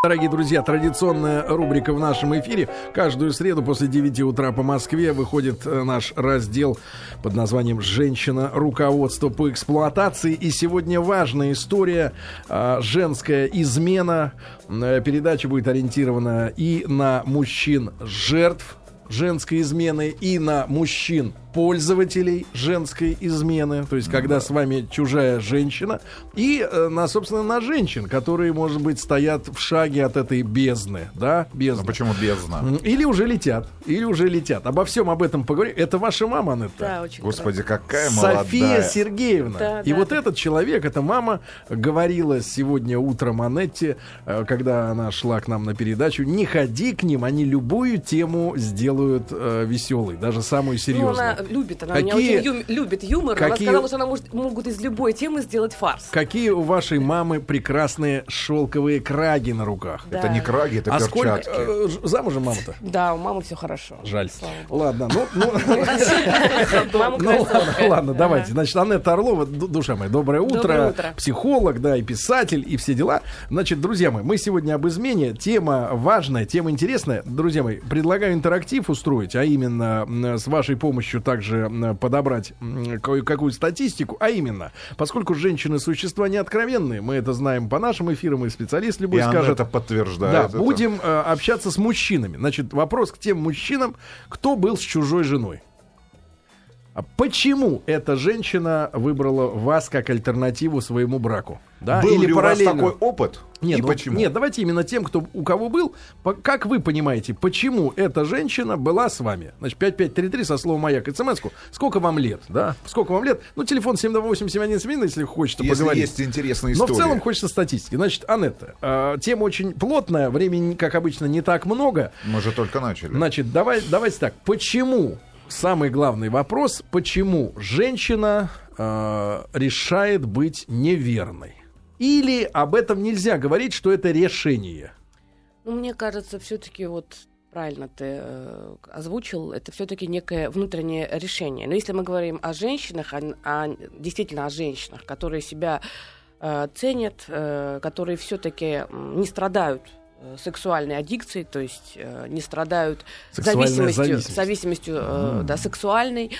Дорогие друзья, традиционная рубрика в нашем эфире. Каждую среду после 9 утра по Москве выходит э, наш раздел под названием «Женщина. Руководство по эксплуатации». И сегодня важная история а, «Женская измена». Э, передача будет ориентирована и на мужчин-жертв женской измены, и на мужчин пользователей женской измены, то есть когда с вами чужая женщина, и э, на, собственно, на женщин, которые, может быть, стоят в шаге от этой бездны, да, бездны. Ну, почему бездна? Или уже летят, или уже летят. Обо всем об этом поговорим. Это ваша мама, Анетта? Да, очень Господи, какая София молодая. Сергеевна. Да, и да, вот да. этот человек, эта мама, говорила сегодня утром Анетте, э, когда она шла к нам на передачу, не ходи к ним, они любую тему сделают э, веселой, даже самую Ну, серьезную. она любит, она меня Какие- очень ю- любит юмор. какие- Она сказала, что она может, могут из любой темы сделать фарс. Какие у вашей мамы прекрасные шелковые краги на руках. Да. Это не краги, это а сколько перчатки. э, ж- замужем мама-то? Да, у мамы все хорошо. Жаль. Слава богу. Ладно, ну, ну, Мама Ну ладно, давайте. Значит, Анетта Орлова, ду- душа моя, доброе утро. Доброе утро. Психолог, да, и писатель, и все дела. Значит, друзья мои, мы сегодня об измене. Тема важная, тема интересная. Друзья мои, предлагаю интерактив устроить, а именно с вашей помощью также подобрать м, ка- какую статистику. А именно, поскольку женщины существа неоткровенные, мы это знаем по нашим эфирам, и специалист любой И скажет. это подтверждает. Да, это. будем э, общаться с мужчинами. Значит, вопрос к тем мужчинам, кто был с чужой женой. А почему эта женщина выбрала вас как альтернативу своему браку? Да? Был Или ли у вас параллельно? такой опыт? Нет, И ну, почему? нет, давайте именно тем, кто у кого был. По- как вы понимаете, почему эта женщина была с вами? Значит, 5533 со словом маяк смс-ку. Сколько вам лет, да? Сколько вам лет? Ну, телефон 728-7171, если хочется Если поговорить. есть интересные Но истории. в целом хочется статистики. Значит, Анетта, э, тема очень плотная, времени, как обычно, не так много. Мы же только начали. Значит, давай, давайте так. Почему, самый главный вопрос, почему женщина э, решает быть неверной? Или об этом нельзя говорить, что это решение? Ну, мне кажется, все-таки вот правильно ты э, озвучил, это все-таки некое внутреннее решение. Но если мы говорим о женщинах, о, о- действительно о женщинах, которые себя э, ценят, э, которые все-таки не страдают э, сексуальной аддикцией, то есть э, не страдают зависимостью, зависимость. зависимостью э, да, сексуальной,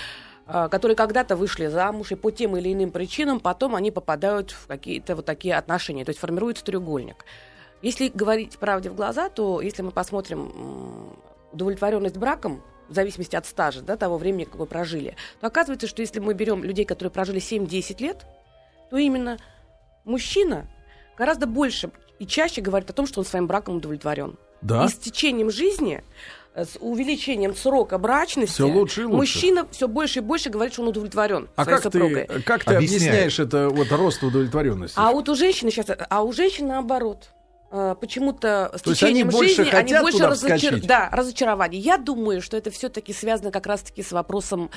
которые когда-то вышли замуж, и по тем или иным причинам потом они попадают в какие-то вот такие отношения, то есть формируется треугольник. Если говорить правде в глаза, то если мы посмотрим удовлетворенность браком, в зависимости от стажа, да, того времени, как вы прожили, то оказывается, что если мы берем людей, которые прожили 7-10 лет, то именно мужчина гораздо больше и чаще говорит о том, что он своим браком удовлетворен. Да? И с течением жизни, э, с увеличением срока брачности, Всё лучше и лучше. мужчина все больше и больше говорит, что он удовлетворен А своей как супругой. ты, как ты Объясняй. объясняешь это вот рост удовлетворенности? А вот у женщины сейчас, а у женщин наоборот. Э, Почему-то с То они течением больше жизни они больше туда разочар- да, разочарование. Я думаю, что это все-таки связано как раз-таки с вопросом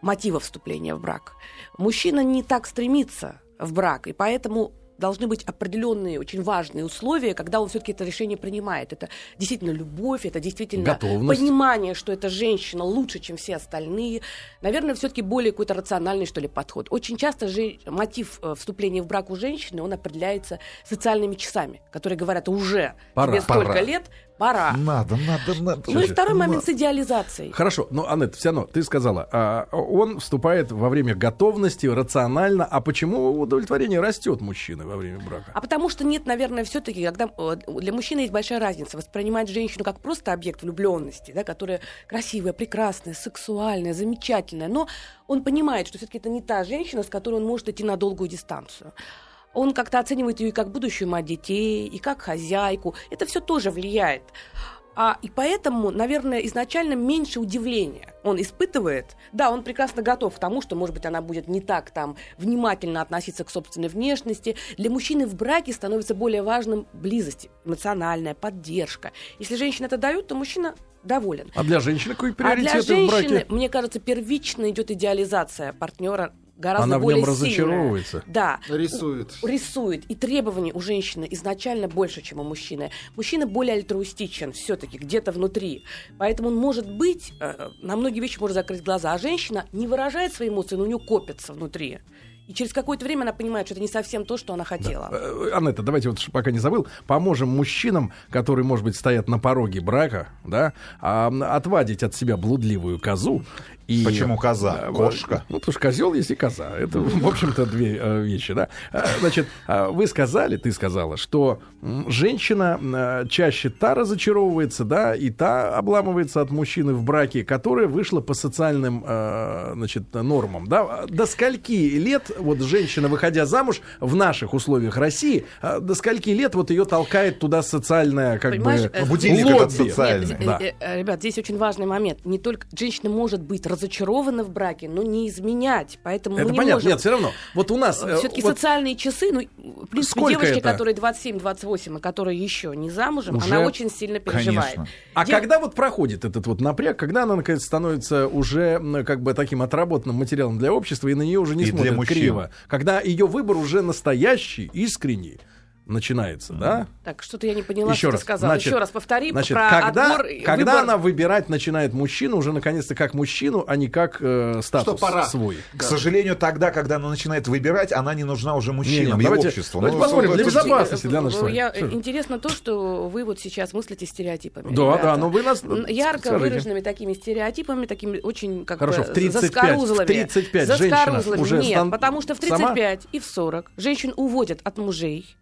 мотива вступления в брак. Мужчина не так стремится в брак, и поэтому должны быть определенные очень важные условия, когда он все-таки это решение принимает. Это действительно любовь, это действительно Готовность. понимание, что эта женщина лучше, чем все остальные. Наверное, все-таки более какой-то рациональный, что ли, подход. Очень часто же мотив э, вступления в брак у женщины, он определяется социальными часами, которые говорят, уже Пора, тебе столько пора. лет, пора. Надо, надо, надо. Ну и второй Ну, момент с идеализацией. Хорошо, но, Аннет, все равно, ты сказала, а, он вступает во время готовности, рационально. А почему удовлетворение растет мужчины во время брака? А потому что нет, наверное, все-таки, когда э, для мужчины есть большая разница воспринимать женщину как просто объект влюбленности, да, которая красивая, прекрасная, сексуальная, замечательная, но он понимает, что все-таки это не та женщина, с которой он может идти на долгую дистанцию. Он как-то оценивает ее и как будущую мать детей, и как хозяйку. Это все тоже влияет. А, и поэтому, наверное, изначально меньше удивления он испытывает. Да, он прекрасно готов к тому, что, может быть, она будет не так там внимательно относиться к собственной внешности. Для мужчины в браке становится более важным близость, эмоциональная поддержка. Если женщина это дает, то мужчина доволен. А для женщины какой А для приоритет в женщины, браке? мне кажется, первично идет идеализация партнера гораздо Она в более нем сильная. разочаровывается. Да. Рисует. Рисует. И требований у женщины изначально больше, чем у мужчины. Мужчина более альтруистичен все-таки где-то внутри. Поэтому он может быть, э, на многие вещи может закрыть глаза. А женщина не выражает свои эмоции, но у нее копятся внутри. И через какое-то время она понимает, что это не совсем то, что она хотела. Э, Анетта, давайте вот, пока не забыл, поможем мужчинам, которые, может быть, стоят на пороге брака, да, а, отвадить от себя блудливую козу. И, Почему коза? Кошка? Ну, потому что козел есть и коза. Это, в общем-то, две э, вещи, да. А, Значит, а, вы сказали, ты сказала, что женщина э, чаще та разочаровывается, да, и та обламывается от мужчины в браке, которая вышла по социальным, э, значит, нормам, да. До скольки лет вот женщина, выходя замуж в наших условиях России, до скольки лет вот ее толкает туда социальная, как Понимаешь, бы, Будильник лобби? Нет, Да. ребят, здесь очень важный момент. Не только женщина может быть разочарована в браке, но не изменять. Поэтому Это мы не понятно. можем... Нет, все равно. Вот у нас... э, Все-таки вот- социальные часы, ну, в принципе, Сколько девочки, это? которые 27-28, а которые еще не замужем, Уже? она очень сильно переживает. Конечно. А Дев- когда вот проходит этот вот напряг, когда она, наконец, становится уже как бы таким отработанным материалом для общества, и на нее уже не И смотрят криво, когда ее выбор уже настоящий, искренний, начинается, да? Так, что-то я не поняла, Еще что раз, ты сказал. значит, Еще раз повтори Значит, про когда, отбор. когда выбор. она выбирать начинает мужчину, уже наконец-то как мужчину, а не как э, статус пора. свой. К сожалению, тогда, когда она начинает выбирать, она не нужна уже мужчинам Не-не, и давайте- обществу. давайте Ну, посмотрим, для безопасности для нашей Э, с вами. я- Что? Интересно то, что вы вот сейчас мыслите стереопипами. Да, ребята. да, но вы нас- Ярко скажите. выраженными такими стереотипами, такими очень как Хорошо, бы в 35, заскорузлыми. в 35 женщина уже Нет, стан- потому что в сама? 35 и в 40 женщин уводят от мужей.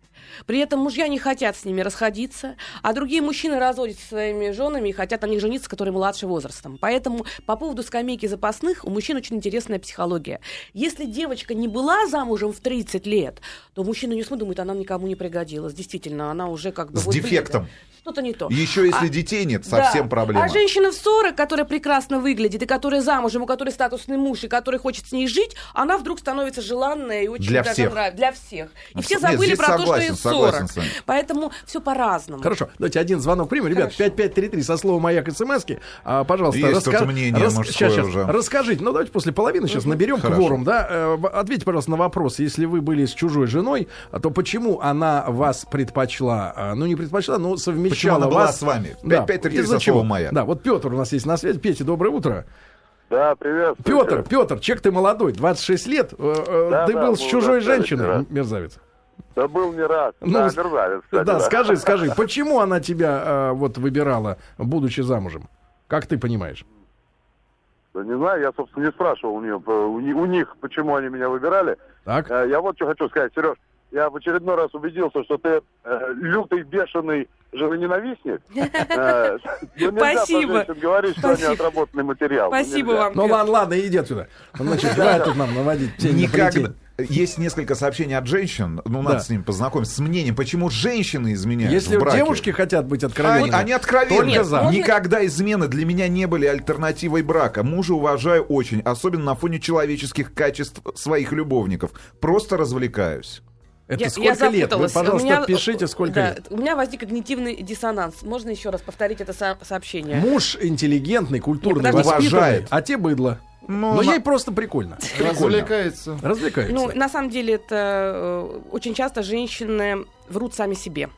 При этом мужья не хотят с ними расходиться, а другие мужчины разводятся со своими женами и хотят на них жениться, которые младше возрастом. Поэтому по поводу скамейки запасных у мужчин очень интересная психология. Если девочка не была замужем в 30 лет, то мужчина не смотрит, думает, она никому не пригодилась. Действительно, она уже как бы... С вот дефектом. Что-то не то. Еще если А- детей нет, да. совсем проблема. А женщина в 40, которая прекрасно выглядит, и которая замужем, у которой статусный муж, и который хочет с ней жить, она вдруг становится желанная и очень Для даже всех. нрав- Для всех. И Ну, все нет, забыли про то, согласен, что ей согласен 40. с вами. Поэтому все по-разному. Хорошо, давайте один звонок примем. Ребят, Хорошо. 5533 со словом «Маяк» смски. А, пожалуйста, Есть тут мнение рас- мужское щас, щас. уже. расскажите. Ну, давайте после половины сейчас наберем Хорошо. кворум, да? Э, Ответьте, пожалуйста, на вопрос. Если вы были с чужой женой, а то почему она вас предпочла? а, Ну, не предпочла, но совмещала Почему она была вас... с вами? Да, 5533 из-за со словом «Маяк». Да, вот Петр у нас есть на связи. Петя, доброе утро. Да, привет. Петр, Петр, чек ты молодой, 26 лет. э, э, Да, ты да, был с чужой женщиной, раз. мерзавец. Да был не раз. Ну, да, мерзавец, кстати, да, скажи, скажи, почему она тебя э, вот выбирала, будучи замужем? Как ты понимаешь? Да не знаю, я, собственно, не спрашивал у нее, у, ни- у них, почему они меня выбирали. Так? Э, Я вот что хочу сказать, Сереж. Я в очередной раз убедился, что ты э, лютый, бешеный женоненавистник. Э, ну, Спасибо. говорить, что они Спасибо. отработанный материал. Ну, Спасибо вам. Ну ладно, ладно, иди отсюда. Значит, давай тут нам наводить Никогда. Есть несколько сообщений от женщин, ну, Да. надо с ними познакомиться, с мнением, почему женщины изменяют Если в браке. девушки хотят быть Они, откровенными, они откровенны. только за. Никогда измены для меня не были альтернативой брака. Мужа уважаю очень, особенно на фоне человеческих качеств своих любовников. Просто развлекаюсь. Это Я- сколько я лет? Вы, запуталась. пожалуйста, У меня- пишите, сколько да, лет. У меня возник когнитивный диссонанс. Можно еще раз повторить это со- сообщение? Муж интеллигентный, культурный, Нет, Уважает. а те быдло. Ну, Но на- ей просто прикольно. Развлекается. Развлекается. Ну, на самом деле, это э, очень часто женщины врут сами себе.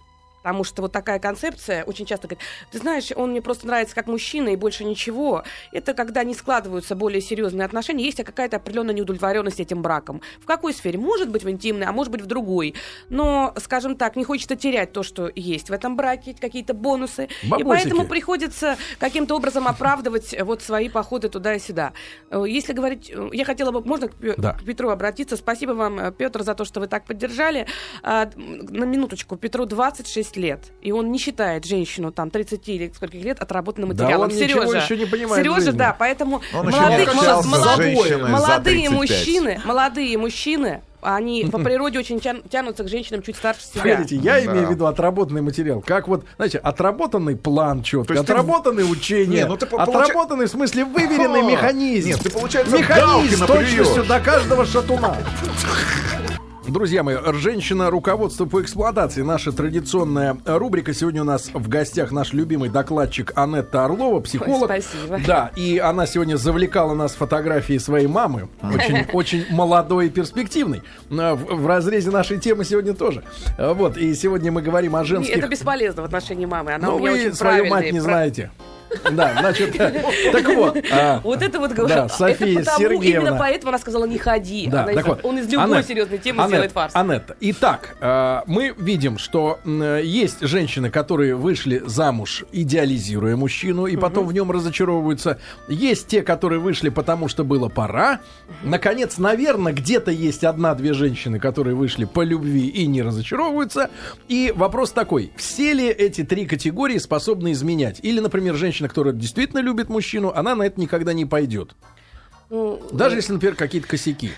Потому что вот такая концепция очень часто говорит, ты знаешь, он мне просто нравится как мужчина и больше ничего. Это когда не складываются более серьезные отношения, есть какая-то определенная неудовлетворенность этим браком. В какой сфере? Может быть в интимной, а может быть в другой. Но, скажем так, не хочется терять то, что есть в этом браке, какие-то бонусы. Бабосики. И поэтому приходится каким-то образом оправдывать э, вот свои походы туда и сюда. Э, Если говорить, э, я хотела бы, можно к Да. к Петру обратиться? Спасибо вам, Петр, за то, что вы так поддержали. А, на минуточку, Петру 26 лет, и он не считает женщину там 30 или скольких лет отработанным Да материалом. он ничего Сережа, еще не понимает Сережа, жизни. да, поэтому Он еще молодые, молодые- молодые 35. мужчины, молодые мужчины, они по природе очень тян- тянутся к женщинам чуть старше себя. Погодите, я Да. имею в виду отработанный материал. Как вот, знаете, отработанный план четко, То есть ты- отработанные учения, Не, ну ты отработанный в смысле выверенный Ха! механизм. Нет, ты, получается, механизм с точностью до каждого шатуна. Друзья мои, женщина руководство по эксплуатации. Наша традиционная рубрика. Сегодня у нас в гостях наш любимый докладчик Анетта Орлова, психолог. Ой, спасибо. Да, и она сегодня завлекала нас фотографией своей мамы. Очень, очень молодой и перспективной. А, В, в разрезе нашей темы сегодня тоже. Вот, и сегодня мы говорим о женских... Это бесполезно в отношении мамы. Она Но у меня вы очень свою мать не знаете. Да, значит, так вот. а, Вот это вот Да, София Сергеевна. Именно поэтому она сказала не ходи. Да, так вот. Он из любой серьезной темы Анет, сделает фарс. Анетта, итак, э, мы видим, что есть женщины, которые вышли замуж, идеализируя мужчину, и потом в нем разочаровываются. Есть те, которые вышли, потому что было пора. Наконец, наверное, где-то есть одна-две женщины, которые вышли по любви и не разочаровываются. И вопрос такой, все ли эти три категории способны изменять? Или, например, женщина, которая действительно любит мужчину, она на это никогда не пойдет. Ну, Даже если, например, какие-то косяки.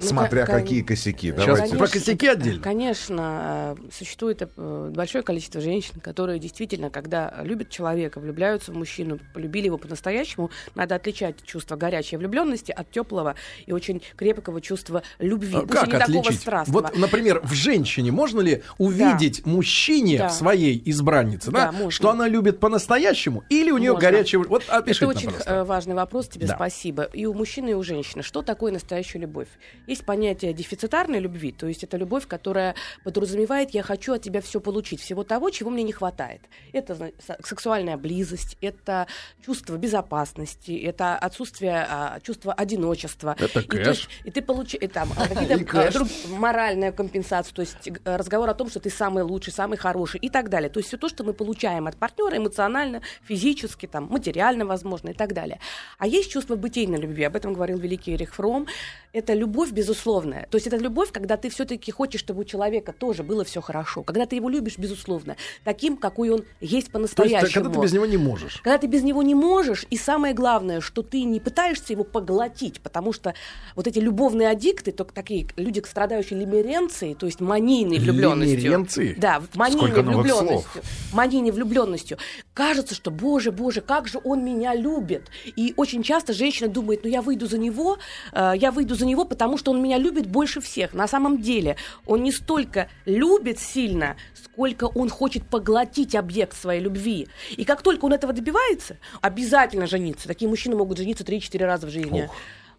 Ну, Смотря кон- какие косяки. Сейчас Давайте. про косяки отдельно. Конечно, э, существует э, большое количество женщин, которые действительно, когда любят человека, влюбляются в мужчину, полюбили его по-настоящему, надо отличать чувство горячей влюбленности от теплого и очень крепкого чувства любви. А Как не такого отличить? страстного. Вот, например, в женщине можно ли увидеть мужчине Да. в своей избраннице, да, Да, можно. что она любит по-настоящему, или у нее Можно. горячая... Вот опишите Это очень пожалуйста. важный вопрос, тебе Да. спасибо. И у мужчины, и у женщины. Что такое настоящая любовь? Есть понятие дефицитарной любви, то есть это любовь, которая подразумевает, я хочу от тебя все получить, всего того, чего мне не хватает. Это сексуальная близость, это чувство безопасности, это отсутствие а, чувства одиночества. Это и, то кэш. есть- и ты получаешь там а, какие-то И а, моральная компенсация, то есть разговор о том, что ты самый лучший, самый хороший и так далее. То есть все то, что мы получаем от партнера эмоционально, физически, там, материально, возможно, и так далее. А есть чувство бытийной любви, об этом говорил великий Эрих Фром. Это любовь безусловная. То есть это любовь, когда ты все-таки хочешь, чтобы у человека тоже было все хорошо. Когда ты его любишь, безусловно, таким, какой он есть То есть, по-настоящему. когда ты без него не можешь. Когда ты без него не можешь, и самое главное, что ты не пытаешься его поглотить, потому что вот эти любовные аддикты, только такие люди, страдающие лимеренцией, то есть манийной влюбленностью. Лимеренции? Да, манийной влюбленностью. Манийной влюбленностью. Кажется, что, боже, боже, как же он меня любит. И очень часто женщина думает, ну я выйду за него, э, я выйду за него, потому что он меня любит больше всех. На самом деле он не столько любит сильно, сколько он хочет поглотить объект своей любви. И как только он этого добивается, обязательно жениться. Такие мужчины могут жениться 3-4 раза в жизни.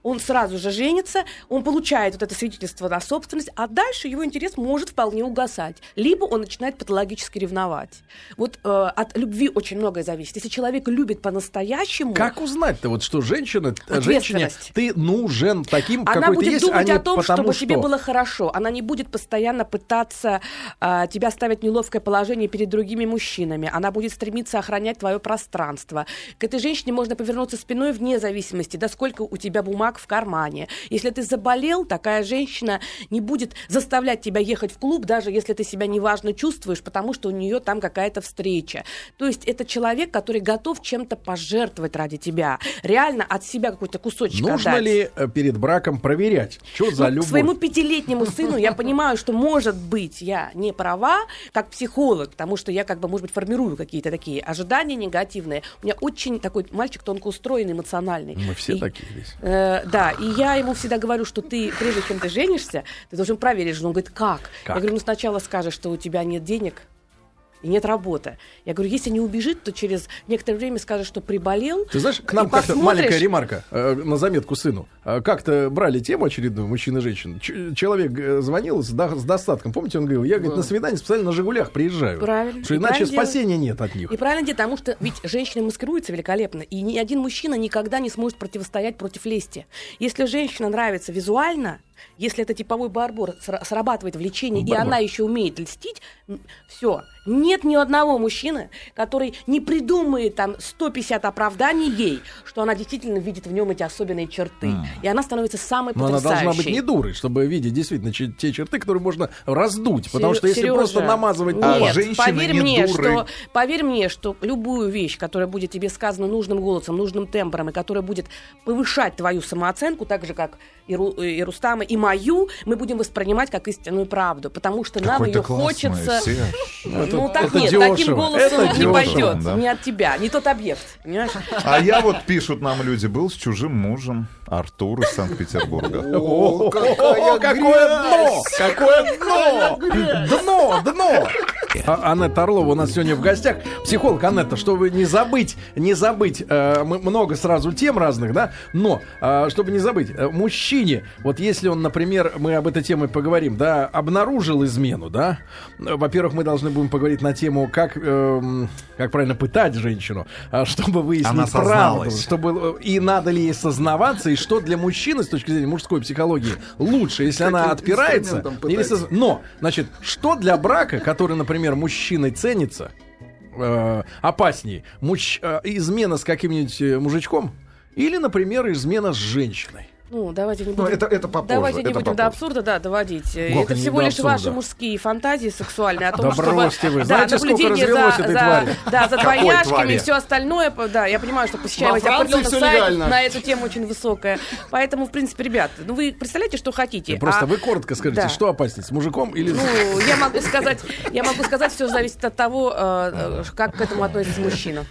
Он сразу же женится, он получает вот это свидетельство на собственность, а дальше его интерес может вполне угасать. Либо он начинает патологически ревновать. Вот э, от любви очень многое зависит. Если человек любит по-настоящему, Как узнать-то, вот что женщина, э, женщине ты нужен таким, она какой ты будет есть, думать а о том, чтобы тебе что. было хорошо. Она не будет постоянно пытаться а, тебя ставить в неловкое положение перед другими мужчинами. Она будет стремиться охранять твое пространство. К этой женщине можно повернуться спиной вне зависимости, да сколько у тебя бумаг в кармане. Если ты заболел, такая женщина не будет заставлять тебя ехать в клуб, даже если ты себя неважно чувствуешь, потому что у нее там какая-то встреча. То есть это человек, который готов чем-то пожертвовать ради тебя. Реально от себя какой-то кусочек Нужно отдать. ли э, перед браком проверять, что за Ну, любовь? Своему пятилетнему сыну я понимаю, что, может быть, я не права, как психолог, потому что я, как бы, может быть, формирую какие-то такие ожидания негативные. У меня очень такой мальчик тонко устроенный, эмоциональный. Мы все И, такие здесь. э, да, и я ему всегда говорю, что ты, прежде чем ты женишься, ты должен проверить жену. Он говорит, как? Как? Я говорю, ну сначала скажешь, что у тебя нет денег, и нет работы. Я говорю, если не убежит, то через некоторое время скажет, что приболел. Ты знаешь, к нам как-то маленькая ремарка э, на заметку сыну. Э, как-то брали тему очередную мужчина и женщина. Ч- человек э, звонил с, до- с достатком. Помните, он говорил, я говорит, на свидание специально на Жигулях приезжаю. Правильно. Что иначе правильно спасения нет от них. И правильно делать, потому что ведь женщина маскируется великолепно, и ни один мужчина никогда не сможет противостоять против лести. Если женщина нравится визуально, если это типовой барбор сра- срабатывает влечение, и Барбор. она еще умеет льстить, все. Нет ни одного мужчины, который не придумает там 150 оправданий ей, что она действительно видит в нем эти особенные черты. И она становится самой Но она потрясающей. должна быть не дурой, чтобы видеть действительно те черты, которые можно раздуть. Потому что если Сережа, просто намазывать... А Нет, женщины поверь не мне, дуры. что поверь мне, что любую вещь, которая будет тебе сказана нужным голосом, нужным тембром, и которая будет повышать твою самооценку, так же как и, Ру- и Рустама, и мою, мы будем воспринимать как истинную правду, потому что нам ее хочется. Это- ну так это нет, дешево. таким голосом Это не дешево, пойдет, да. не от тебя, не тот объект, понимаешь? А я вот пишут нам люди, был с чужим мужем Артур из Санкт-Петербурга. О, какое дно! Какое дно! Дно, дно! А, Анетта Орлова у нас сегодня в гостях. Психолог. Анетта, чтобы не забыть, не забыть, э, мы много сразу тем разных, да, но, э, чтобы не забыть, э, мужчине, вот если он, например, мы об этой теме поговорим, да, обнаружил измену, да, во-первых, мы должны будем поговорить на тему, как, э, как правильно пытать женщину, э, чтобы выяснить Она правду, чтобы, э, и надо ли ей сознаваться, и что для мужчины с точки зрения мужской психологии лучше, если она Каким отпирается, инструментом или соз- но, значит, что для брака, который, например, мужчиной ценится, э, опаснее? Муж, э, измена с каким-нибудь э, мужичком? Или, например, измена с женщиной? Ну, давайте не Ну, будем... это, это попозже. Давайте не это будем до попозже. абсурда, да, доводить. Как это не всего до лишь абсурда? ваши мужские фантазии сексуальные о том, Да чтобы... бросьте вы. Да, Знаете, наблюдение за, за- твари? Да, за твари? и все остальное. Да, я понимаю, что посещаемость определенных сайтов на эту тему очень высокая. Поэтому, в принципе, ребят, ну вы представляете, что хотите. Просто а- вы коротко скажите, да. что опаснее, с мужиком или... Ну, я могу сказать, я могу сказать, все зависит от того, э, э, как к этому относится мужчина.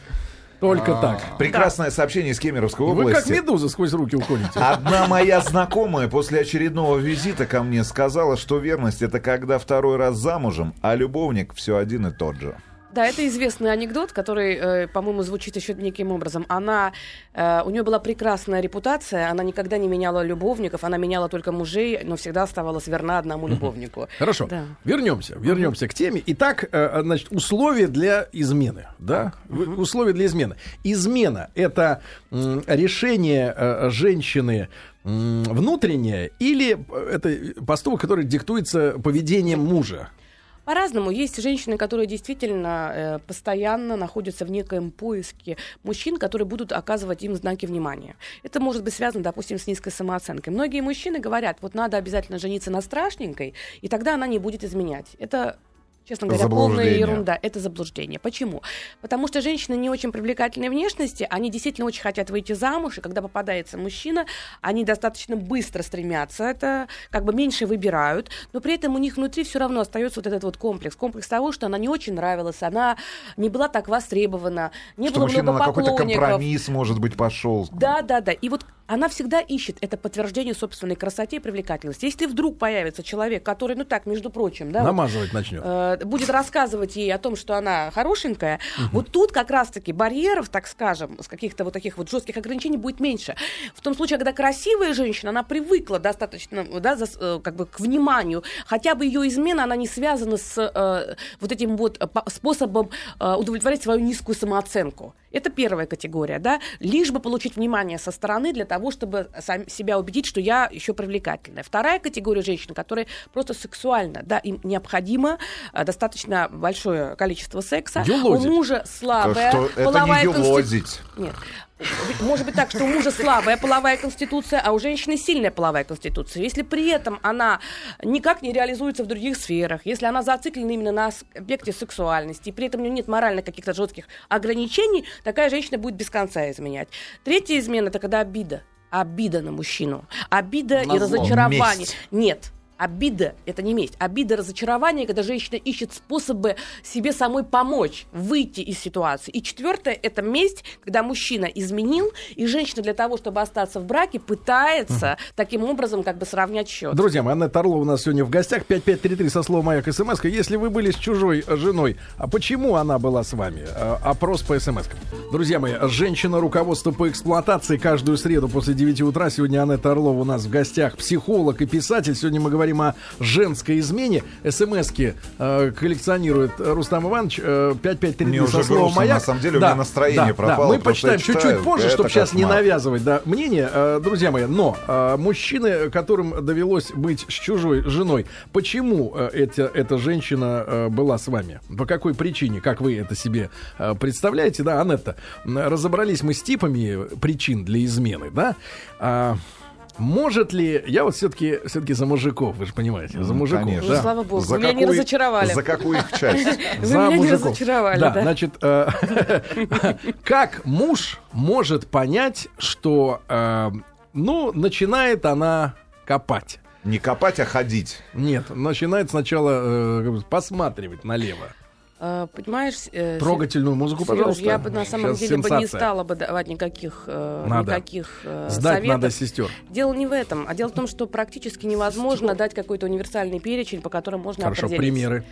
Только так. Прекрасное сообщение из Кемеровской Вы как области. медуза сквозь руки уходите. Одна моя знакомая после очередного визита ко мне сказала, что верность это когда второй раз замужем, а любовник все один и тот же. Да, это известный анекдот, который, э, по-моему, звучит еще неким образом. Она, э, у нее была прекрасная репутация, она никогда не меняла любовников, она меняла только мужей, но всегда оставалась верна одному любовнику. Хорошо, Да. вернемся, вернемся к теме. Итак, э, значит, условия для измены, да? Условия для измены. Измена — это решение женщины внутреннее или это поступок, который диктуется поведением мужа? По-разному. Есть женщины, которые действительно э, постоянно находятся в некоем поиске мужчин, которые будут оказывать им знаки внимания. Это может быть связано, допустим, с низкой самооценкой. Многие мужчины говорят, вот надо обязательно жениться на страшненькой, и тогда она не будет изменять. Это Честно говоря, полная ерунда. Это заблуждение. Почему? Потому что женщины не очень привлекательной внешности, они действительно очень хотят выйти замуж, и когда попадается мужчина, они достаточно быстро стремятся, это как бы меньше выбирают, но при этом у них внутри все равно остается вот этот вот комплекс. Комплекс того, что она не очень нравилась, она не была так востребована, не Что было мужчина много на какой-то поклонников. компромисс, может быть, пошел. Да, да, да. И вот она всегда ищет это подтверждение собственной красоте и привлекательности. Если вдруг появится человек, который, ну так, между прочим, да, вот, Намазывать начнет. э, будет рассказывать ей о том, что она хорошенькая, вот тут как раз-таки барьеров, так скажем, с каких-то вот таких вот жестких ограничений будет меньше. В том случае, когда красивая женщина, она привыкла достаточно, да, за- э, как бы к вниманию, хотя бы ее измена, она не связана с э, вот этим вот э, по- способом э, удовлетворить свою низкую самооценку. Это первая категория, да, лишь бы получить внимание со стороны для того, чтобы сам себя убедить, что я еще привлекательная. Вторая категория женщин, которые просто сексуально, да, им необходимо э, достаточно большое количество секса. Юлозить. У мужа слабая что это половая не конституция. юлозить. Нет. Может быть так, что у мужа слабая половая конституция, а у женщины сильная половая конституция. Если при этом она никак не реализуется в других сферах, если она зациклена именно на аспекте сексуальности, и при этом у нее нет моральных каких-то жестких ограничений, такая женщина будет без конца изменять. Третья измена это когда обида. Обида на мужчину. Обида и Назло. разочарование. Месть. Нет. Обида – это не месть. Обида, разочарование, когда женщина ищет способы себе самой помочь, выйти из ситуации. И четвертое – это месть, когда мужчина изменил, и женщина для того, чтобы остаться в браке, пытается таким образом как бы сравнять счет. Друзья мои, Анна Орлова у нас сегодня в гостях. 5533 со словом «Маяк» смс Если вы были с чужой женой, а почему она была с вами? Э, Опрос по смс Друзья мои, женщина руководство по эксплуатации каждую среду после 9 утра. Сегодня Анетта Орлова у нас в гостях. Психолог и писатель. Сегодня мы говорим о женской измене. СМСки э, коллекционирует Рустам Иванович. Э, 5533 Мне со словом «Маяк». на самом деле, у меня настроение пропало, Мы потому что почитаем чуть-чуть позже, чтобы сейчас не кошмар. навязывать да, мнение. Э, друзья мои, но э, мужчины, которым довелось быть с чужой женой, почему э, эта, эта женщина э, была с вами? По какой причине? Как вы это себе э, представляете? Да, Анетта, разобрались мы с типами причин для измены, да? А, может ли, я вот все-таки все-таки за мужиков, вы же понимаете, за Ну, мужиков, конечно. Ну, да? слава богу, За вы меня не какую- разочаровали. За какую их часть? Вы За меня не мужиков. разочаровали, да, да. значит, э, как муж может понять, что, э, ну, начинает она копать? Не копать, а ходить. Нет, начинает сначала э, посматривать налево. Э, Понимаешь, э, Трогательную музыку, Серёж, пожалуйста. я бы на самом Сейчас деле бы не сенсация. стала бы давать никаких, э, Надо. никаких э, Сдать советов. надо сестер. Дело не в этом, а дело в том, что практически невозможно дать какой-то универсальный перечень, по которому можно Хорошо, определить. примеры.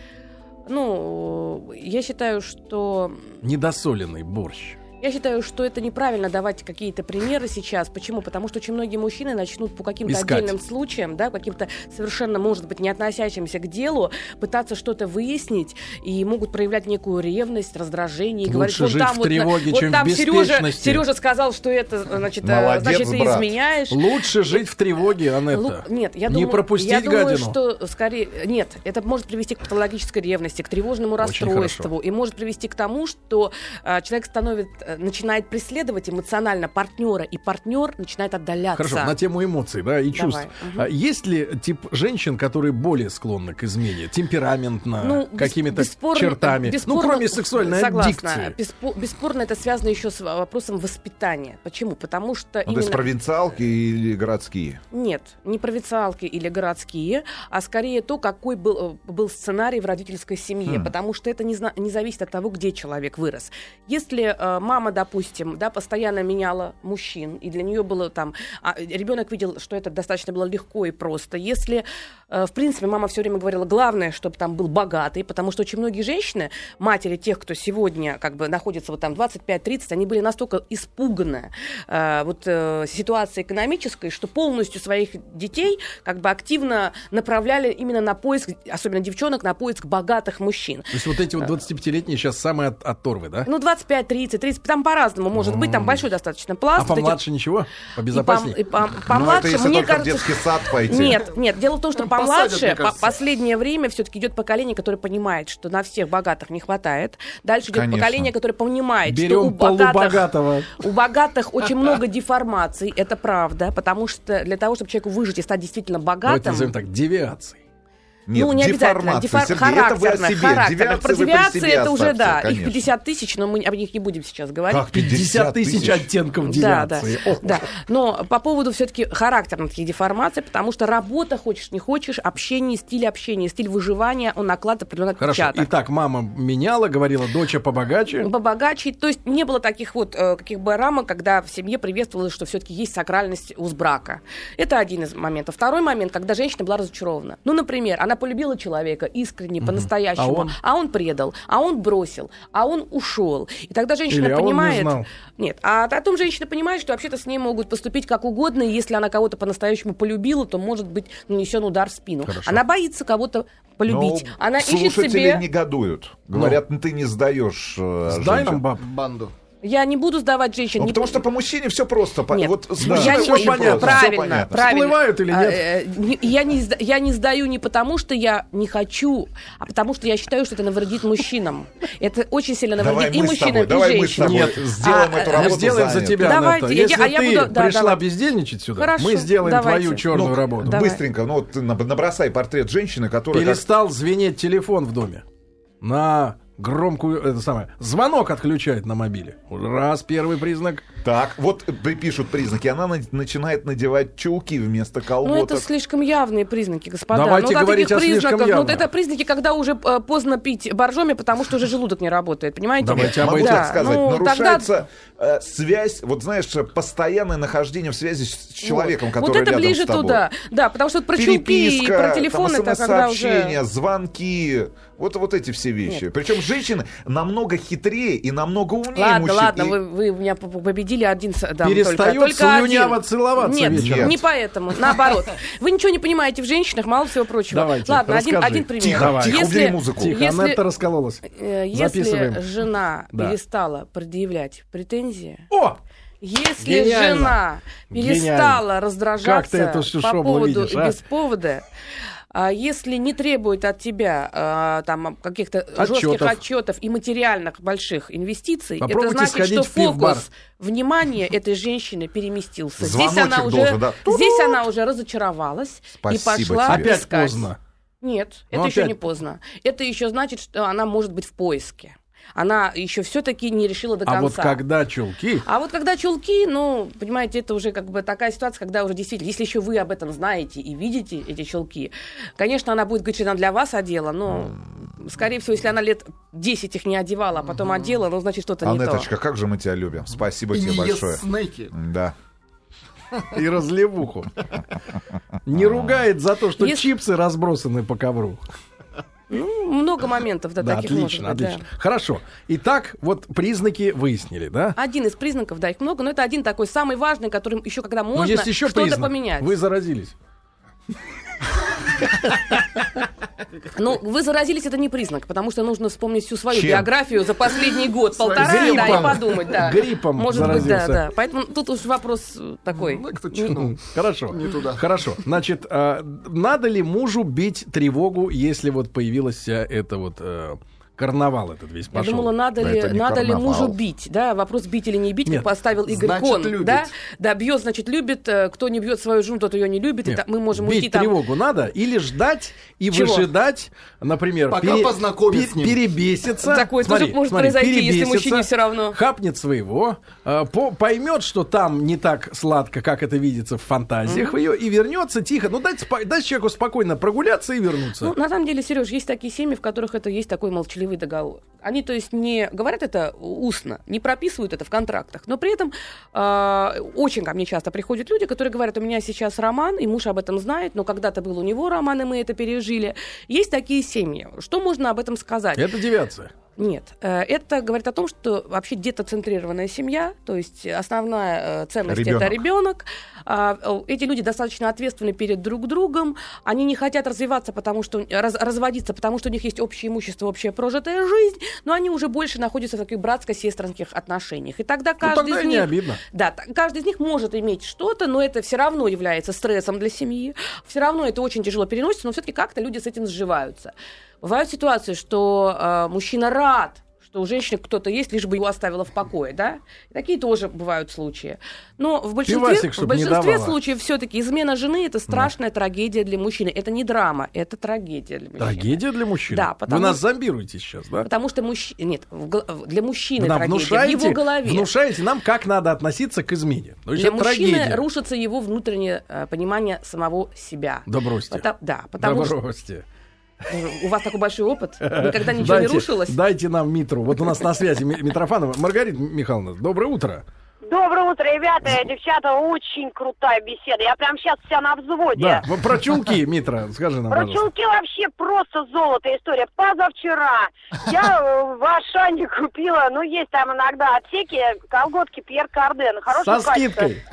Ну, я считаю, что Недосоленный борщ. Я считаю, что это неправильно давать какие-то примеры сейчас. Почему? Потому что очень многие мужчины начнут по каким-то Искать. отдельным случаям, да, каким-то совершенно, может быть, не относящимся к делу, пытаться что-то выяснить и могут проявлять некую ревность, раздражение и говорить, вот жить там в вот, тревоге, вот чем в там Сережа, беспечности. Сережа сказал, что это, значит, э, Молодец, значит, ты брат. изменяешь. Лучше жить в тревоге, Анетта. Лу- Нет, я Не думаю, пропустить я думаю, гадину. что скорее нет, это может привести к патологической ревности, к тревожному расстройству и может привести к тому, что а, человек становит, э, начинает преследовать эмоционально партнера, и партнер начинает отдаляться. Хорошо, на тему эмоций, да, и чувств. мгм. А Есть ли тип женщин, которые более склонны к измене, темпераментно, Ну, какими-то бесспорно- чертами? бесспорно- ну, кроме сексуальной согласна. аддикции. Беспо- бесспорно, это связано еще с вопросом воспитания. Почему? Потому что Ну, то именно... есть провинциалки или городские? Нет, не провинциалки или городские, а скорее то, какой был, э, был сценарий в родительской семье. Хм. Потому что это не, зна- не зависит от того, где человек вырос. Если э, мама, допустим, да, постоянно меняла мужчин, и для нее было там... А, ребенок видел, что это достаточно было легко и просто. Если, э, в принципе, мама все время говорила, главное, чтобы там был богатый, потому что очень многие женщины, матери тех, кто сегодня как бы находится вот там 25-30, они были настолько испуганы э, вот э, ситуацией экономической, что полностью своих детей как бы активно направляли именно на поиск, особенно девчонок, на поиск богатых мужчин. То есть вот эти вот 25-летние сейчас самые от- оторвы, да? Ну, 25, 30, 30, там по-разному может быть, там большой достаточно пласт. А помладше ничего? и пом- Побезопаснее? и пом- Ну, помладше, это если мне кажется, в детский сад пойти. Нет, нет, дело в том, что Там посадят, помладше, по- последнее время все-таки идет поколение, которое понимает, что на всех богатых не хватает. Дальше идет Конечно. поколение, которое понимает, что у Берем богатых, у богатых очень много деформаций, это правда, потому что для того, чтобы человеку выжить и стать действительно Давайте богатым, назовем так, девиации. Нет, ну, не обязательно. Дефор- Сергей, это вы о характерно, себе. характерно. Девиации Про девиации это уже, да, их конечно. 50 тысяч, но мы об них не будем сейчас говорить. Как 50 тысяч оттенков Да, да, девиации. О, да. Но по поводу все-таки характерных таких деформаций, потому что работа, хочешь не хочешь, общение, стиль общения, стиль выживания, он накладывает определенный Хорошо. отпечаток. Итак, мама меняла, говорила, доча побогаче. побогаче. То есть не было таких вот э, каких бы рамок, когда в семье приветствовалось, что все-таки есть сакральность уз брака. Это один из моментов. Второй момент, когда женщина была разочарована. Ну, например, она полюбила человека искренне, по-настоящему, А он? а он предал, а он бросил, а он ушел. И тогда женщина Или а он не понимает... знал. Нет, а потом женщина понимает, что вообще-то с ней могут поступить как угодно, и если она кого-то по-настоящему полюбила, то может быть нанесен удар в спину. Хорошо. Она боится кого-то полюбить. Ну, она ищет слушатели себе... негодуют. Говорят, ну ты не сдаешь э, Сдай женщин. нам баб. банду. Я не буду сдавать женщин. Ну, потому по- что по мужчине все просто. Нет, Вот с Да, мужчиной я всё не, понятно, правильно, всё понятно. правильно. Всплывают или А, нет? э, не- я, не, я не сдаю не потому, что я не хочу, а потому что я считаю, что это навредит мужчинам. Это очень сильно Давай навредит и мы с мужчинам, и давай мы с женщинам. тобой Нет, сделаем а, эту э, Мы работу сделаем за тебя, Давайте, я- Если а я ты буду- да, пришла давай. бездельничать сюда, Хорошо, мы сделаем давайте. твою черную Ну, работу. Давай. Быстренько, ну вот набросай портрет женщины, которая... как- Перестал звенеть телефон в доме. На громкую, это самое, звонок отключает на мобиле. Раз, первый признак. Так, вот пишут признаки. Она на- начинает надевать чулки вместо Ну, колготок. это слишком явные признаки, господа. Давайте ну, говорить о слишком признаков, ну, явно. это признаки, когда уже э, поздно пить боржоми, потому что уже желудок не работает, понимаете? Давайте об этом. Да, так сказать, ну, нарушается э, связь, вот знаешь, постоянное нахождение в связи с человеком, Вот. который Вот это рядом ближе с тобой. туда. Да, потому что вот про чулки и про телефон там, это когда уже... звонки, вот, вот эти все вещи. Нет. Причем женщины намного хитрее и намного умнее Ладно, мужчин. ладно, И- вы, вы меня п- п- победили один с- да, Перестает только, только слюняво один. целоваться Нет, вечером. не поэтому, наоборот. Вы ничего не понимаете в женщинах, мало всего прочего. Давайте, Ладно, один, один пример. Тихо, Давай. Если- убери музыку. Тихо, Если- Анетта раскололась. э, Записываем. Если жена Да. перестала предъявлять претензии, О! если Гениально. жена перестала раздражаться эту всю по поводу видишь, и а? без повода, если не требует от тебя а, там каких-то жестких Отчетов. и материальных больших инвестиций, это значит, что фокус внимания этой женщины переместился. Здесь Звоночек она уже, должен, да. здесь она уже разочаровалась и Спасибо пошла тебе. Опять искать. поздно. Нет, Ну, это еще опять- не поздно. Это еще значит, что она может быть в поиске. Она еще все-таки не решила до конца. А вот когда чулки, А вот когда чулки, ну, понимаете, это уже как бы такая ситуация, когда уже действительно, если еще вы об этом знаете и видите эти чулки, конечно, она будет говорить, что она для вас одела, но, скорее всего, если она лет 10 их не одевала, а потом одела, ну, значит, что-то не то. Анеточка, как же мы тебя любим. Спасибо тебе большое. снеки. Да. и разливуху. Не ругает за то, что Если- чипсы разбросаны по ковру. Ну, много моментов да, Да, таких отлично, может быть, отлично. да. Хорошо. Итак, вот признаки выяснили, да? Один из признаков, да, их много, но это один такой самый важный, которым еще когда Но можно есть еще что-то признак. поменять. Вы заразились. Ну, вы заразились, это не признак, потому что нужно вспомнить всю свою Чем? биографию за последний год-полтора, да, и Гриппом. подумать, да. Гриппом Может быть, да, заразился. да. Поэтому тут уж вопрос э, такой. Ну, кто чихнул. Хорошо. Не туда. Хорошо. Значит, а, надо ли мужу бить тревогу, если вот появилась вся эта вот э, карнавал этот весь Я пошел? думала, надо Да ли, надо ли мужу бить, да, вопрос бить или не бить, Нет. как поставил Игорь Значит, Кон, любит. да, да, бьет, значит, любит, э, кто не бьет свою жену, тот ее не любит, и Нет, та- мы можем бить уйти там. тревогу надо или ждать и Чего? выжидать, например, Пока познакомить с ним. перебеситься. Такое тоже может произойти, если перебесится, мужчине всё равно. Хапнет своего, э, по- поймет, что там не так сладко, как это видится в фантазиях ее, и вернется тихо. Ну, дать, дать человеку спокойно прогуляться и вернуться. Ну, на самом деле, Сереж, есть такие семьи, в которых это есть такой молчаливый договор. Они, то есть, не говорят это устно, не прописывают это в контрактах, но при этом э, очень ко мне часто приходят люди, которые говорят, у меня сейчас роман, и муж об этом знает, но когда-то был у него роман, и мы это пережили. Есть такие семьи. Что можно об этом сказать? Это девиация. Нет, э, это говорит о том, что вообще детоцентрированная семья, то есть основная э, ценность Ребенок. это ребенок. А, э, Эти люди достаточно ответственны перед друг другом, они не хотят развиваться, потому что раз- разводиться, потому что у них есть общее имущество, общая прожитая жизнь, но они уже больше находятся в таких братско-сестринских отношениях. И тогда каждый Ну, тогда из и не них, обидно. да, каждый из них может иметь что-то, но это все равно является стрессом для семьи. Все равно это очень тяжело переносится, но все-таки как-то люди с этим сживаются. Бывают ситуации, что э, мужчина рад, что у женщины кто-то есть, лишь бы его оставила в покое, да? И такие тоже бывают случаи. Но в большинстве, Пивасик, в большинстве случаев все-таки измена жены это страшная трагедия для мужчины. Это не драма, это трагедия для мужчины. Трагедия для мужчин. Да, Вы потому нас что- зомбируете сейчас, да? Потому что мужчина... Нет, в в- для мужчины Вы нам трагедия в внушаете, его голове. внушаете нам, как надо относиться к измене. То есть Для мужчины трагедия. рушится его внутреннее э, понимание самого себя. Да бросьте. Пота- да, потому да что у вас такой большой опыт, никогда ничего дайте, не рушилось. Дайте нам Митру. Вот у нас на связи Ми- Митрофанова. Маргарита Михайловна, доброе утро. Доброе утро, ребята, девчата, очень крутая беседа. Я прям сейчас вся на взводе. Да, про чулки, Митра, скажи нам, Про пожалуйста. чулки вообще просто золото история. Позавчера я э, в Ашане купила, ну, есть там иногда отсеки, колготки Пьер Карден. Со качества. скидкой.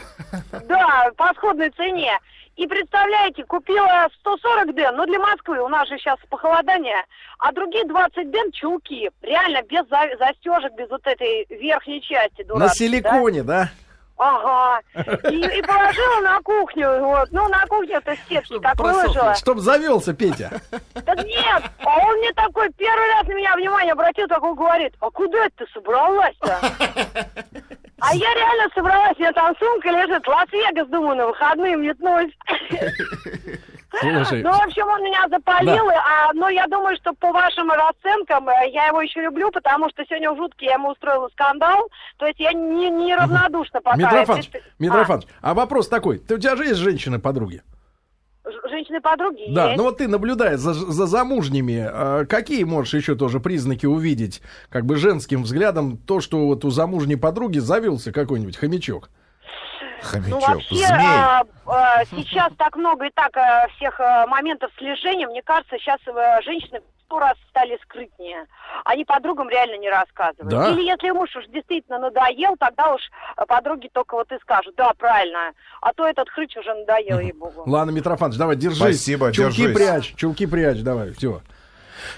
Да, по сходной цене. И представляете, купила 140 ден, ну для Москвы, у нас же сейчас похолодание, а другие 20 ден чулки. Реально, без за- застежек, без вот этой верхней части На дурацкой, да? силиконе, да? Ага. И, и положила на кухню. Вот. Ну, на кухню то степки так выложила. Чтоб завелся Петя. Так нет, а он мне такой первый раз на меня внимание обратил, такой говорит, а куда это ты собралась-то? А я реально собралась, меня там сумка лежит, Лас-Вегас, думаю, на выходные метнусь. Слушай, Ну, в общем, он меня запалил, а, но я думаю, что по вашим расценкам э, я его еще люблю, потому что сегодня в жутке я ему устроила скандал, то есть я не, не равнодушна пока. Митрофанович, Я- Митрофанович, а вопрос такой. Ты, у тебя же есть женщины-подруги? Женщины-подруги Да, есть. ну вот ты, наблюдая за, за замужними, а, какие можешь еще тоже признаки увидеть, как бы женским взглядом, то, что вот у замужней подруги завелся какой-нибудь хомячок? Хомячок. Ну, вообще, Змей. а, а, сейчас так много и так а, всех а, моментов слежения. Мне кажется, сейчас а, женщины сто раз стали скрытнее. Они подругам реально не рассказывают. Да? Или если муж уж действительно надоел, тогда уж а, подруги только вот и скажут, да, правильно. А то этот хрыч уже надоел, ей-богу. Ладно, Митрофанович, давай, держись. Спасибо, чулки держись. прячь, чулки прячь, давай, все.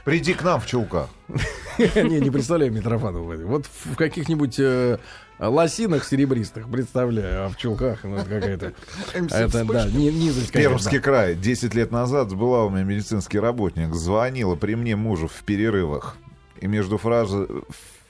Приди к нам в чулках. Не, не представляю Митрофанова. Вот в каких-нибудь э, лосинах серебристых представляю, а в чулках, ну, это какая-то... Это, да, ни- низость. Пермский край. Десять лет назад была у меня медицинский работник. Звонила при мне мужу в перерывах. И между фразы,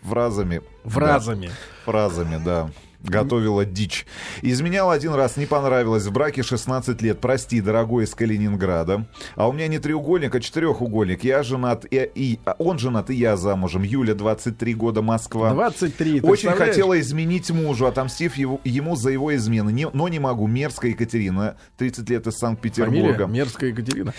фразами... Фразами. Да, фразами, да. Готовила дичь. Изменял один раз, не понравилось. В браке 16 лет. Прости, дорогой из Калининграда. А у меня не треугольник, а четырехугольник. Я женат, и, и- а он женат, и я замужем. Юля, 23 года, Москва. 23, ты Очень хотела изменить мужу, отомстив его- ему за его измены. Не- но не могу. Мерзкая Екатерина, 30 лет из Санкт-Петербурга. Мерзкая Екатерина.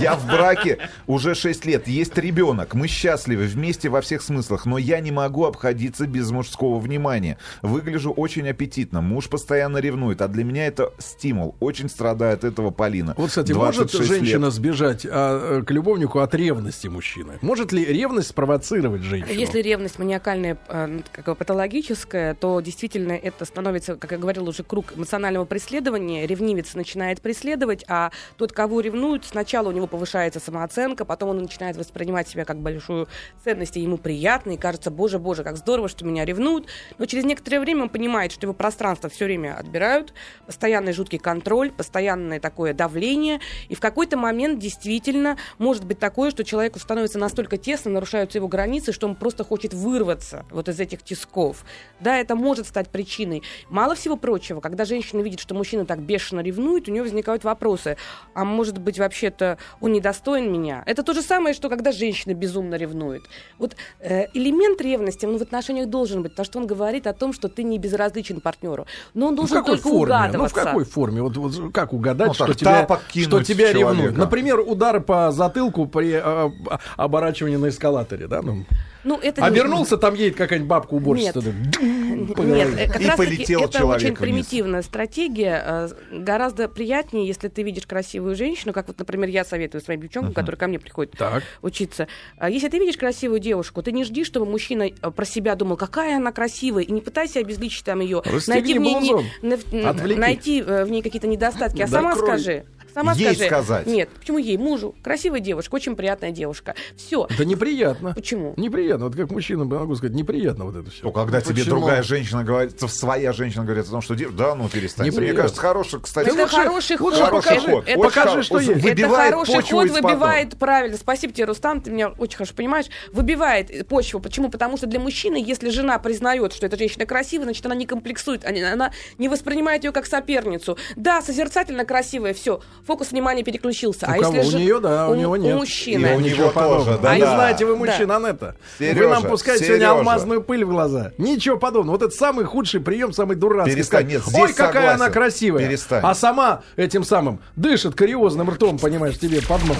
Я в браке уже 6 лет. Есть ребенок. Мы счастливы вместе во всех смыслах. Но я не могу обходиться без мужского внимания. Выгляжу выгляжу очень аппетитно, муж постоянно ревнует, а для меня это стимул. Очень страдает этого Полина. Вот, кстати, может женщина лет. сбежать а, э, к любовнику от ревности мужчины? Может ли ревность спровоцировать женщину? Если ревность маниакальная, э, как патологическая, то действительно это становится, как я говорила, уже круг эмоционального преследования. Ревнивец начинает преследовать, а тот, кого ревнуют, сначала у него повышается самооценка, потом он начинает воспринимать себя как большую ценность, и ему приятно, и кажется, боже, боже, как здорово, что меня ревнуют. Но через некоторое время он понимает, что его пространство все время отбирают, постоянный жуткий контроль, постоянное такое давление, и в какой-то момент действительно может быть такое, что человеку становится настолько тесно, нарушаются его границы, что он просто хочет вырваться вот из этих тисков. Да, это может стать причиной. Мало всего прочего, когда женщина видит, что мужчина так бешено ревнует, у нее возникают вопросы. А может быть, вообще-то он недостоин меня? Это то же самое, что когда женщина безумно ревнует. Вот э, элемент ревности он в отношениях должен быть, потому что он говорит о том, что ты не безразличен партнеру. Но он должен только форме? угадываться. Ну, в какой форме? Вот, вот как угадать, ну, что, тебя, что тебя ревнует? Например, удары по затылку при э, оборачивании на эскалаторе, да? Ну, ну, это Обернулся, не... там едет какая-нибудь бабка уборщица. Нет, Нет как и раз полетел это очень примитивная вниз. стратегия. Э, гораздо приятнее, если ты видишь красивую женщину, как вот, например, я советую своим девчонкам, uh-huh. которые ко мне приходят так. учиться. А если ты видишь красивую девушку, ты не жди, чтобы мужчина э, про себя думал, какая она красивая, и не пытайся обезличить там ее, найти в, ней, не, найти в ней какие-то недостатки, а да сама скажи. Сама ей скажи. сказать. Нет, почему ей? Мужу. Красивая девушка, очень приятная девушка. Все. Это неприятно. Почему? Неприятно. Вот как мужчина могу сказать, неприятно вот это все. Ну, когда ну, тебе другая женщина говорит, своя женщина говорит о том, что да, ну перестань. Неприятно. Мне кажется, хороший, кстати. Это лучше, хороший ход. Хороший ход. Это, покажи, что есть. Это хороший ход выбивает, правильно. Спасибо тебе, Рустам, ты меня очень хорошо понимаешь. Выбивает почву. Почему? Потому что для мужчины, если жена признает, что эта женщина красивая, значит, она не комплексует, она не воспринимает ее как соперницу. Да, созерцательно красивая, все. Фокус внимания переключился. У а кого? если у нее, да, у, у него нет. У мужчины. И у него тоже, да. А да. знаете вы мужчина, да. Анетта. Сережа, вы нам пускаете Сережа. сегодня алмазную пыль в глаза. Ничего подобного. Вот это самый худший прием, самый дурацкий. Перестань, нет, Ой, какая согласен. она красивая. Перестань. А сама этим самым дышит кариозным ртом, понимаешь, тебе под нос.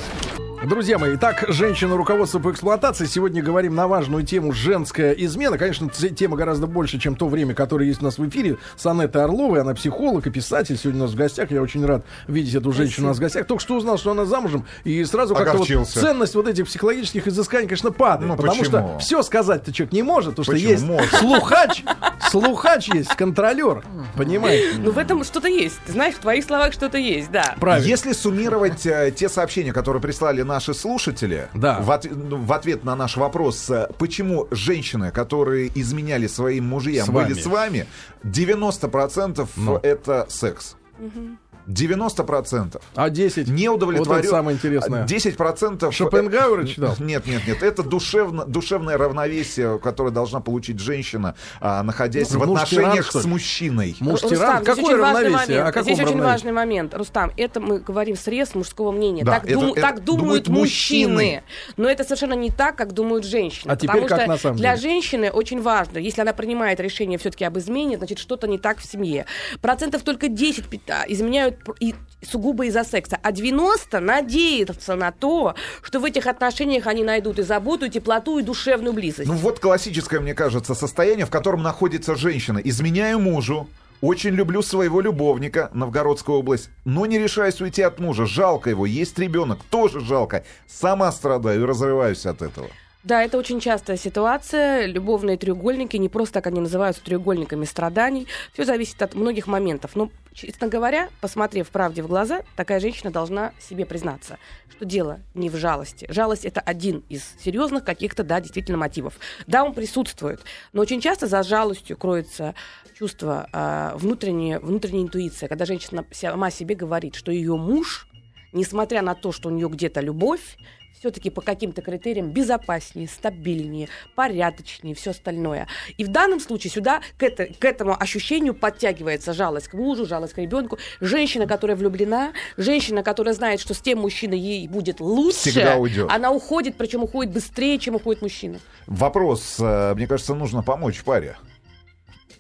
Друзья мои, итак, женщина руководство по эксплуатации. Сегодня говорим на важную тему женская измена. Конечно, тема гораздо больше, чем то время, которое есть у нас в эфире. С Анеттой Орловой, она психолог и писатель. Сегодня у нас в гостях. Я очень рад видеть эту женщину у нас в гостях. Только что узнал, что она замужем. И сразу как-то вот ценность вот этих психологических изысканий, конечно, падает. Ну, потому почему? что все сказать-то человек не может, потому почему? что есть может? слухач, слухач есть, контролер. Понимаете? Ну, в этом что-то есть. Ты знаешь, в твоих словах что-то есть, да. Правильно. Если суммировать э, те сообщения, которые прислали наши слушатели да. в, от, ну, в ответ на наш вопрос, э, почему женщины, которые изменяли своим мужьям, с были с вами, 90% ну. это секс. Угу. 90%. А 10? Не удовлетворен. Вот это самое интересное. 10%. Шопенгауэра читал? Нет, нет, нет. Это душевно, душевное равновесие, которое должна получить женщина, а, находясь ну, в отношениях тиран, с мужчиной. Муж тиран? Какое равновесие? Каком здесь очень важный момент. Рустам, это мы говорим срез мужского мнения. Да, так, это, дум, это, так думают, мужчины. мужчины. Но это совершенно не так, как думают женщины. А теперь как на самом деле? Для женщины очень важно, если она принимает решение все-таки об измене, значит, что-то не так в семье. Процентов только 10 изменяют и сугубо из-за секса, а 90 надеются на то, что в этих отношениях они найдут и заботу, и теплоту, и душевную близость. Ну вот классическое, мне кажется, состояние, в котором находится женщина. Изменяю мужу, очень люблю своего любовника, Новгородская область, но не решаюсь уйти от мужа. Жалко его, есть ребенок, тоже жалко. Сама страдаю и разрываюсь от этого. Да, это очень частая ситуация. Любовные треугольники, не просто так они называются треугольниками страданий. Все зависит от многих моментов. Но, честно говоря, посмотрев правде в глаза, такая женщина должна себе признаться, что дело не в жалости. Жалость это один из серьезных каких-то, да, действительно мотивов. Да, он присутствует, но очень часто за жалостью кроется чувство э, внутренняя, внутренняя интуиция, когда женщина сама себе говорит, что ее муж, несмотря на то, что у нее где-то любовь, все-таки по каким-то критериям безопаснее, стабильнее, порядочнее, все остальное. И в данном случае сюда к, это, к этому ощущению подтягивается жалость к мужу, жалость к ребенку. Женщина, которая влюблена, женщина, которая знает, что с тем мужчиной ей будет лучше, Всегда уйдет. она уходит, причем уходит быстрее, чем уходит мужчина. Вопрос, э, мне кажется, нужно помочь паре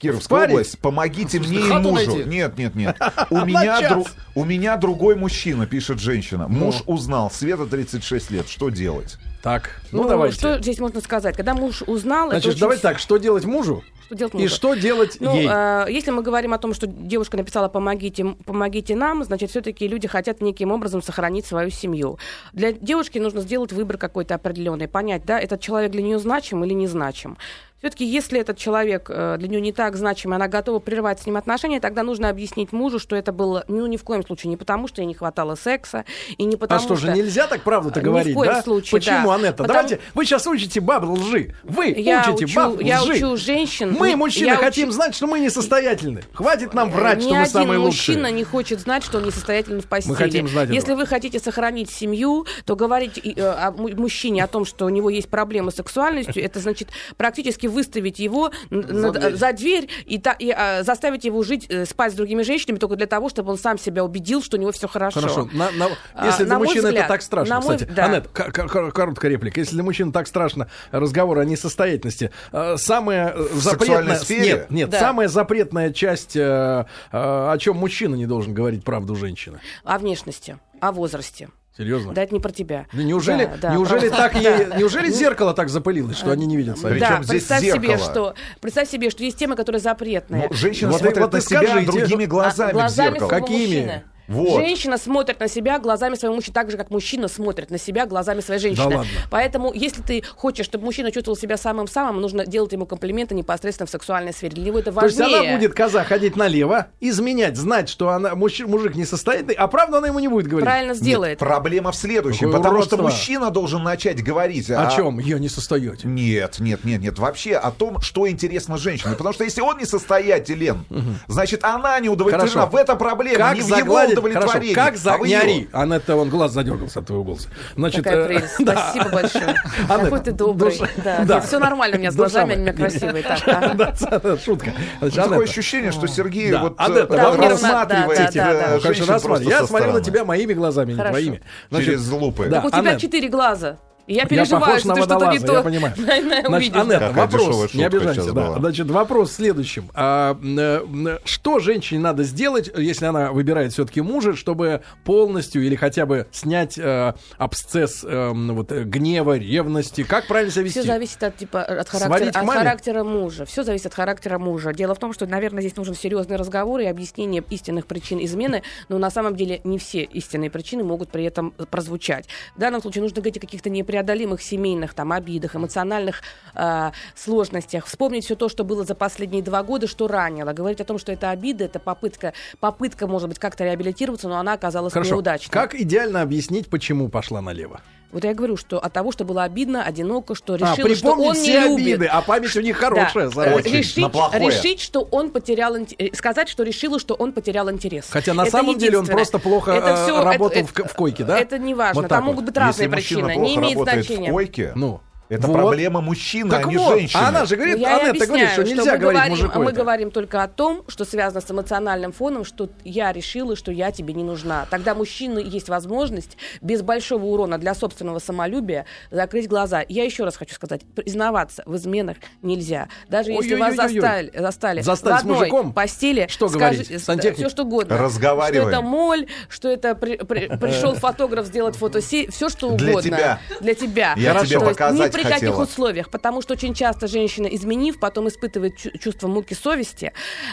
Кировская паре? область. Помогите мне и мужу. найти? Нет, нет, нет. У меня, дру- у меня другой мужчина, пишет женщина. Ну. Муж узнал, Света 36 лет. Что делать? Так, ну, давайте. что здесь можно сказать? Когда муж узнал, Значит, очень давайте так, что делать мужу Что делать и мужу? что делать Ну, ей? э, если мы говорим о том, что девушка написала «помогите, помогите нам», значит, все-таки люди хотят неким образом сохранить свою семью. Для девушки нужно сделать выбор какой-то определенный, понять, да, этот человек для нее значим или не значим. Все-таки, если этот человек э, для нее не так значим, и она готова прерывать с ним отношения, тогда нужно объяснить мужу, что это было, ну, ни в коем случае, не потому, что ей не хватало секса, и не А потому что же, что... нельзя так правду-то Ни в говорить, коем да? случае, Почему, да. Анетта? Потому- Давайте, вы сейчас учите баб лжи. Вы Я учите учу- баб я лжи. учу женщин, Мы, мужчины, я хотим учу- знать, что мы несостоятельны. Хватит нам врать, Ни что мы один самые мужчина лучшие. не хочет знать, что он несостоятельный в постели. хотим знать этого. Если вы хотите сохранить семью, то говорить э, о му- мужчине о том, что у него есть проблемы с сексуальностью, это значит практически выставить его н- над- за дверь, дверь. и, та- и, а, заставить его жить, э, спать с другими женщинами только для того, чтобы он сам себя убедил, что у него все хорошо. Хорошо. На- на- А, если для на мой мужчины это взгляд, так страшно, на мой- кстати. да. К- короткая реплика. Если для мужчин так страшно разговор о несостоятельности, э, самая э, запретная... сексуальной сфере? Нет, нет, Да. самая запретная часть, о чем мужчина не должен говорить правду женщины. О внешности, о возрасте. Серьезно? Да, это не про тебя. Да неужели, Да, да, неужели про- так ей, Да. неужели зеркало так запылилось, что они не видят сами? Причем да, здесь представь себе, зеркало? что представь себе, что есть темы, которые запретные. Ну, женщина Вот смотрит вот на себя скажите. другими глазами, А, глазами в зеркало. Какими? мужчины. Вот. Женщина смотрит на себя глазами своего мужчины, так же, как мужчина смотрит на себя глазами своей женщины. Да ладно. Поэтому, если ты хочешь, чтобы мужчина чувствовал себя самым-самым, нужно делать ему комплименты непосредственно в сексуальной сфере. Для него это То есть важнее. она будет, коза, ходить налево, изменять, знать, что она мужч- мужик несостоятельный, а правда она ему не будет говорить. Правильно сделает. Проблема в следующем, Какое потому что уродство. мужчина должен начать говорить О а- чем? Я не состоятельный. Нет, нет, нет, нет. Вообще о том, что интересно женщине. Потому что если он несостоятелен, значит, она не удовлетворена. Хорошо. В этом проблема, Как не в его загладить, хорошо, удовлетворении. как за... а Не ори, Анетта, он глаз задергался от твоего голоса. Значит, Какая э, прелесть. да. Спасибо большое. Какой ты добрый. Да, все нормально у меня с глазами, они у меня красивые. Шутка. Значит, Такое ощущение, что Сергей Да. вот рассматривает Да, да, да, да. ну, конечно, женщин рассматривай. просто Я со смотрю на тебя моими глазами, не Хорошо. твоими. Значит, Через лупы. Да, Так у тебя четыре глаза. Я Я переживаю, похож что ты что-то не то я понимаю. Значит. Анетта, вопрос, не обижайся, да. Значит, вопрос в следующем. А, м, э, что женщине надо сделать, если она выбирает все-таки мужа, чтобы полностью или хотя бы снять э, абсцесс э, вот, э, гнева, ревности? Как правильно себя вести? Все зависит от, типа, от, характера, от характера мужа. Все зависит от характера мужа. Дело в том, что, наверное, здесь нужен серьезный разговор и объяснение истинных причин измены, но на самом деле не все истинные причины могут при этом прозвучать. В данном случае нужно говорить о каких-то непреодолимых семейных там, обидах, эмоциональных э, сложностях. Вспомнить все то, что было за последние два года, что ранило. Говорить о том, что это обида, это попытка, попытка, может быть, как-то реабилитироваться, но она оказалась Хорошо. неудачной. Как идеально объяснить, почему пошла налево? Вот я говорю, что от того, что было обидно, одиноко, что А, решила, что он не все любит. обиды, а память у них хорошая. Да. зараза. Очень. решить, на плохое. решить, что он потерял э, сказать, что решила, что он потерял интерес. Хотя на Это самом деле он просто плохо Это э, всё- работал это- в, в койке, да? Это не важно. Вот так Там вот. могут быть разные Если причины. Не имеет значения. в койке, Ну. Это Вот. проблема мужчины, Так а не вот, женщины. а она же Ну, говорит, я и Анетта говорит, что объясняю, нельзя мы говорить говорим, мужику Мы это. говорим только о том, что связано с эмоциональным фоном, что я решила, что я тебе не нужна. Тогда мужчины есть возможность без большого урона для собственного самолюбия закрыть глаза. Я еще раз хочу сказать, признаваться в изменах нельзя. Даже если вас застали, застали, Застали в с одной мужиком? постели, Что говорить? Сантехник? все что угодно. Разговариваем. Что это моль, что это при- при- пришел фотограф сделать фотосессию, все что угодно. Для тебя. Для тебя. Я Хорошо. тебе показать Ни при каких хотела. условиях, потому что очень часто женщина, изменив, потом испытывает чу- чувство муки совести.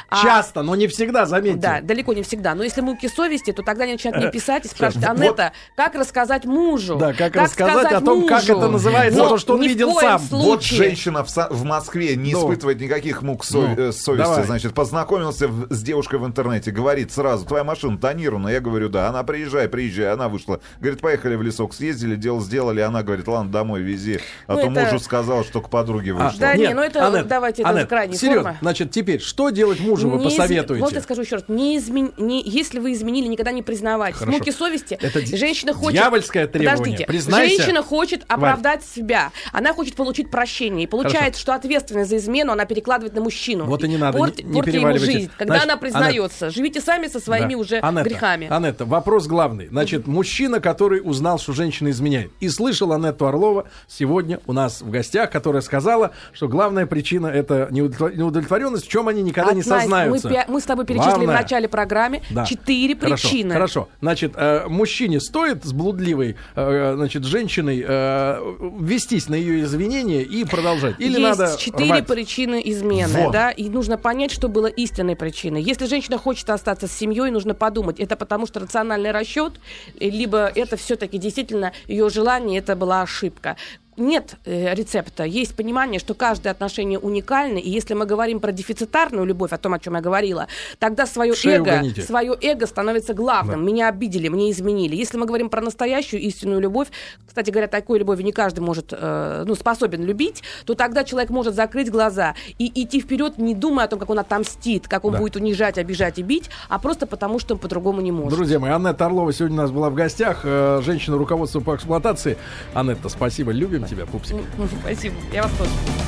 а- Часто, но не всегда, заметьте. Да, далеко не всегда. Но если муки совести, то тогда они начинают мне писать и спрашивать, Вот- Анетта, как рассказать мужу? Да, как рассказать о том, как мужу?» это называется, Вот, то, что он видел сам. Вот случае. женщина в, в Москве не Ну. испытывает никаких мук сов- Ну, э, совести, давай. значит, познакомился в- с девушкой в интернете, говорит сразу, твоя машина тонирована, я говорю, да, она приезжай, приезжай, она вышла, говорит, поехали в лесок, съездили, дело сделали, она говорит, ладно, домой вези, а Ну, то это- мужу сказал, что к подруге А, вышла. Да не, ну это Анет, давайте, это Анет, крайняя серьезно, форма. значит, теперь, что делать мужу вы Не изме- посоветуете? Вот я скажу еще раз, не измен... не... если вы изменили, никогда не признавайтесь. Хорошо. Муки совести. Это женщина хочет... дьявольское требование. Подождите. Признайся. Женщина хочет оправдать себя. Она хочет получить прощение. И получается, Хорошо. что ответственность за измену она перекладывает на мужчину. Вот и не надо, Порт- не- не портите ему жизнь. Когда Значит, она признается. Живите сами со своими Да. уже Анетта, грехами. Анетта, вопрос главный. Значит, мужчина, который узнал, что женщина изменяет, и слышал Анетту Орлова сегодня женщины у нас в гостях, которая сказала, что главная причина это неудовлетворенность, в чем они никогда Одна, не сознаются. Мы, мы с тобой перечислили Главное, в начале программы да. четыре причины. Хорошо. Значит, э, мужчине стоит с блудливой э, значит, женщиной э, вестись на ее извинения и продолжать? Или Есть надо четыре рвать? причины измены, вот. да, и нужно понять, что было истинной причиной. Если женщина хочет остаться с семьей, нужно подумать, это потому что рациональный расчет, либо это все-таки действительно ее желание, это была ошибка нет э, рецепта. Есть понимание, что каждое отношение уникально, и если мы говорим про дефицитарную любовь, о том, о чем я говорила, тогда свое эго, свое эго становится главным. Да. Меня обидели, мне изменили. Если мы говорим про настоящую истинную любовь, кстати говоря, такой любовью не каждый может, э, ну, способен любить, то тогда человек может закрыть глаза и идти вперед, не думая о том, как он отомстит, как он да. будет унижать, обижать и бить, а просто потому, что он по-другому не может. Друзья мои, Аннета Орлова сегодня у нас была в гостях, э, женщина руководства по эксплуатации. Аннета, спасибо, любим тебя, пупсик. Спасибо. Я вас тоже.